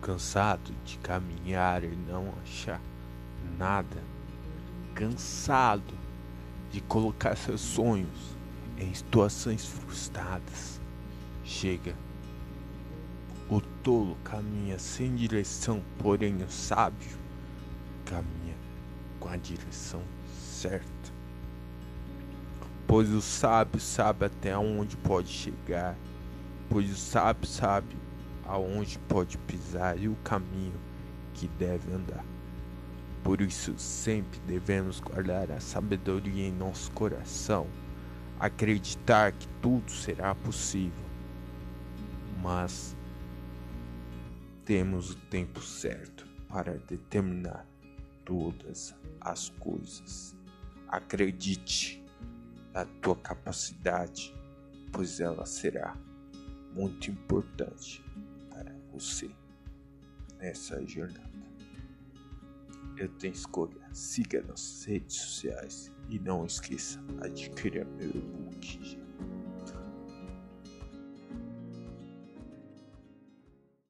cansado de caminhar e não achar nada, cansado de colocar seus sonhos em situações frustradas. Chega. O tolo caminha sem direção, porém o sábio caminha com a direção certa. Pois o sábio sabe até onde pode chegar, pois o sábio sabe aonde pode pisar e o caminho que deve andar. Por isso, sempre devemos guardar a sabedoria em nosso coração, acreditar que tudo será possível, mas temos o tempo certo para determinar todas as coisas. Acredite na tua capacidade, pois ela será muito importante você nessa jornada. Eu tenho escolha. Siga nas redes sociais e não esqueça, adquira meu